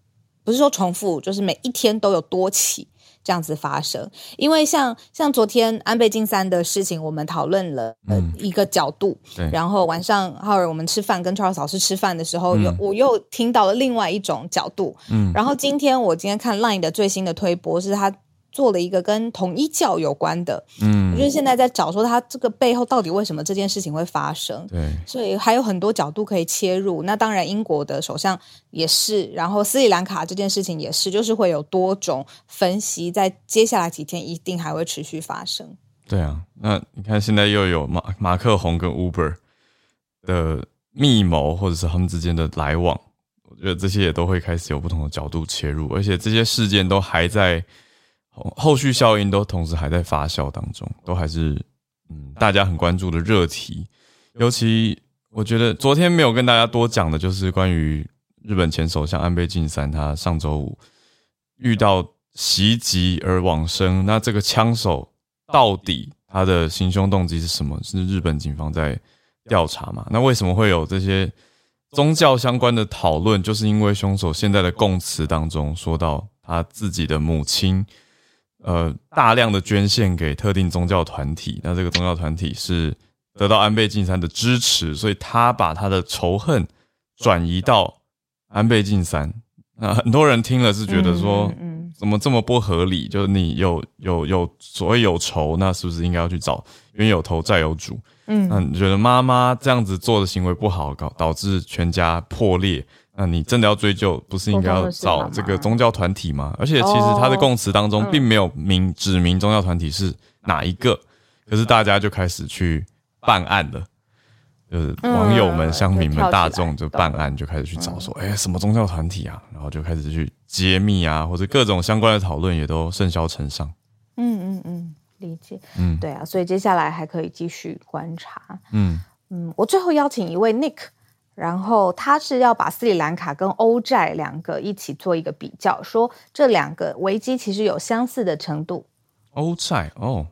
不是说重复，就是每一天都有多起。这样子发生，因为像像昨天安倍晋三的事情，我们讨论了呃一个角度，然后晚上浩尔我们吃饭跟 Charles 老师吃饭的时候，又我又听到了另外一种角度，嗯，然后今天我今天看 Line 的最新的推播是他。做了一个跟统一教有关的，嗯，就是现在在找说他这个背后到底为什么这件事情会发生，对，所以还有很多角度可以切入。那当然，英国的首相也是，然后斯里兰卡这件事情也是，就是会有多种分析，在接下来几天一定还会持续发生。对啊，那你看现在又有马马克宏跟 Uber 的密谋，或者是他们之间的来往，我觉得这些也都会开始有不同的角度切入，而且这些事件都还在。后续效应都同时还在发酵当中，都还是嗯大家很关注的热题。尤其我觉得昨天没有跟大家多讲的，就是关于日本前首相安倍晋三，他上周五遇到袭击而往生。那这个枪手到底他的行凶动机是什么？是日本警方在调查嘛？那为什么会有这些宗教相关的讨论？就是因为凶手现在的供词当中说到他自己的母亲。呃，大量的捐献给特定宗教团体，那这个宗教团体是得到安倍晋三的支持，所以他把他的仇恨转移到安倍晋三。那很多人听了是觉得说，嗯怎么这么不合理？就是你有有有所谓有仇，那是不是应该要去找冤有头债有主？嗯，那你觉得妈妈这样子做的行为不好，搞导致全家破裂？那你真的要追究，不是应该要找这个宗教团体吗？而且其实他的供词当中并没有明指明宗教团体是哪一个，可是大家就开始去办案了，就是网友们、乡民们、大众就办案，就开始去找说，哎，什么宗教团体啊？然后就开始去揭秘啊，或者各种相关的讨论也都甚嚣尘上。嗯嗯嗯，理解。嗯，对啊，所以接下来还可以继续观察。嗯嗯，我最后邀请一位 Nick。然后他是要把斯里兰卡跟欧债两个一起做一个比较，说这两个危机其实有相似的程度。欧债哦，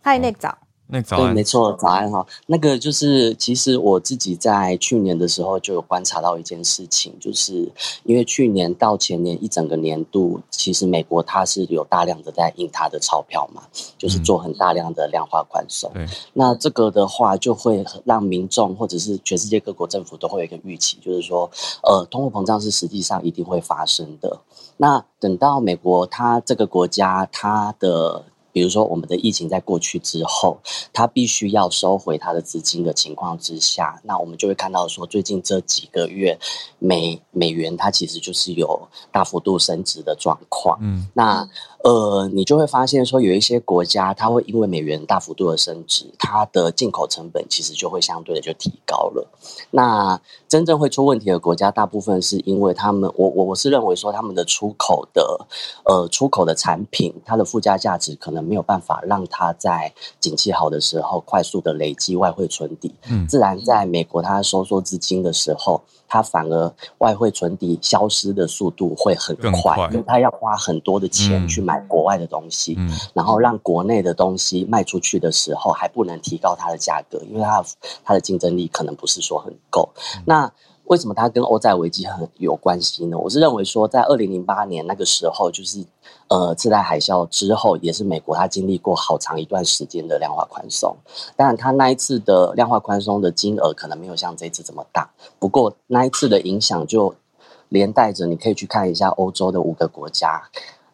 嗨，Nick 早。那早安，没错，早安哈。那个就是，其实我自己在去年的时候就有观察到一件事情，就是因为去年到前年一整个年度，其实美国它是有大量的在印它的钞票嘛，就是做很大量的量化宽松。那这个的话，就会让民众或者是全世界各国政府都会有一个预期，就是说，呃，通货膨胀是实际上一定会发生的。那等到美国它这个国家它的比如说，我们的疫情在过去之后，它必须要收回它的资金的情况之下，那我们就会看到说，最近这几个月美美元它其实就是有大幅度升值的状况。嗯，那呃，你就会发现说，有一些国家它会因为美元大幅度的升值，它的进口成本其实就会相对的就提高了。那真正会出问题的国家，大部分是因为他们，我我我是认为说，他们的出口的呃出口的产品，它的附加价值可能没有办法让它在景气好的时候快速的累积外汇存底。嗯，自然在美国它收缩资金的时候。它反而外汇存底消失的速度会很快，因为它要花很多的钱去买国外的东西，然后让国内的东西卖出去的时候还不能提高它的价格，因为它它的竞争力可能不是说很够。那为什么它跟欧债危机很有关系呢？我是认为说，在二零零八年那个时候，就是呃次贷海啸之后，也是美国它经历过好长一段时间的量化宽松。当然，它那一次的量化宽松的金额可能没有像这次这么大，不过那一次的影响就连带着，你可以去看一下欧洲的五个国家。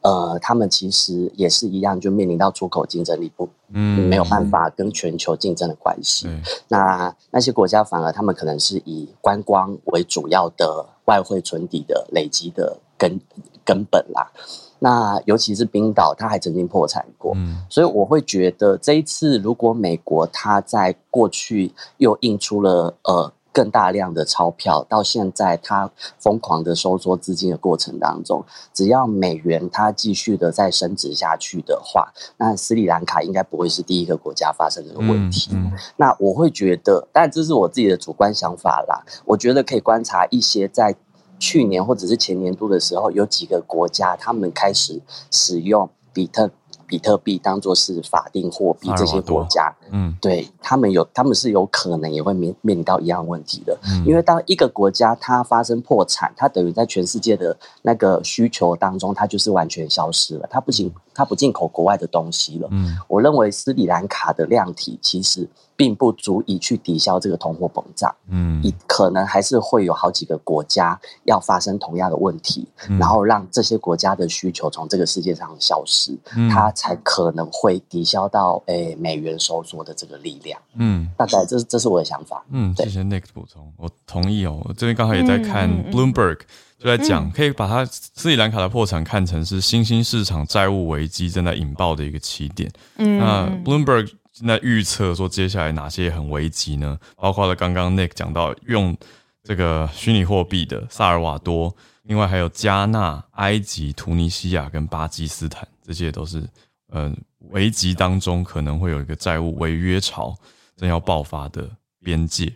呃，他们其实也是一样，就面临到出口竞争力不，嗯，没有办法跟全球竞争的关系。那那些国家反而他们可能是以观光为主要的外汇存底的累积的根根本啦。那尤其是冰岛，它还曾经破产过，所以我会觉得这一次如果美国它在过去又印出了呃。更大量的钞票，到现在它疯狂的收缩资金的过程当中，只要美元它继续的再升值下去的话，那斯里兰卡应该不会是第一个国家发生这个问题。那我会觉得，但这是我自己的主观想法啦。我觉得可以观察一些在去年或者是前年度的时候，有几个国家他们开始使用比特。比特币当做是法定货币，这些国家，嗯，对他们有，他们是有可能也会面面临到一样问题的，嗯。因为当一个国家它发生破产，它等于在全世界的那个需求当中，它就是完全消失了，它不仅它不进口国外的东西了。嗯，我认为斯里兰卡的量体其实。并不足以去抵消这个通货膨胀，嗯，你可能还是会有好几个国家要发生同样的问题，然后让这些国家的需求从这个世界上消失，它才可能会抵消到诶美元收缩的这个力量，嗯，大概这是这是我的想法，嗯，谢谢 Nick 补充，我同意哦，我这边刚好也在看 Bloomberg 就在讲，可以把它斯里兰卡的破产看成是新兴市场债务危机正在引爆的一个起点，嗯，那 Bloomberg。现在预测说接下来哪些很危急呢？包括了刚刚 Nick 讲到用这个虚拟货币的萨尔瓦多，另外还有加纳、埃及、突尼西亚跟巴基斯坦，这些都是嗯危急当中可能会有一个债务违约潮正要爆发的边界。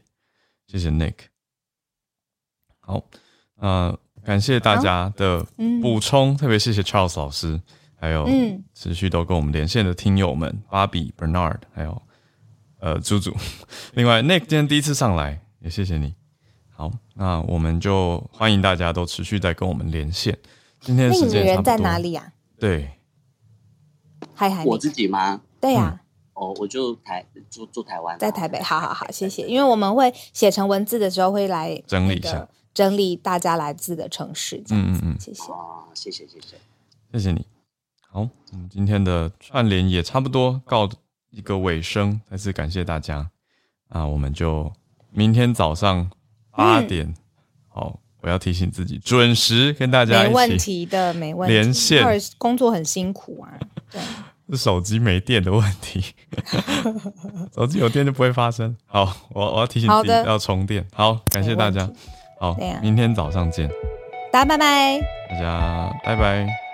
谢谢 Nick。好，呃，感谢大家的补充，特别谢谢 Charles 老师。还有，嗯，持续都跟我们连线的听友们，芭比、Bernard，还有呃，猪猪。另外，Nick 今天第一次上来，也谢谢你。好，那我们就欢迎大家都持续在跟我们连线。今天的时间人在哪里啊？对，我自己吗？对呀。哦，我就台住住台湾，在台北。好好好，谢谢。因为我们会写成文字的时候，会来整理一下，整理大家来自的城市。嗯嗯嗯，谢谢。哦，谢谢谢谢，谢谢你。好，我们今天的串联也差不多告一个尾声，再次感谢大家那！我们就明天早上八点，好，我要提醒自己准时跟大家没问题的，没问题连线。工作很辛苦啊，对，是手机没电的问题，手机有电就不会发生。好，我我要提醒自己要充电。好，感谢大家。好，明天早上见，大家拜拜，大家拜拜。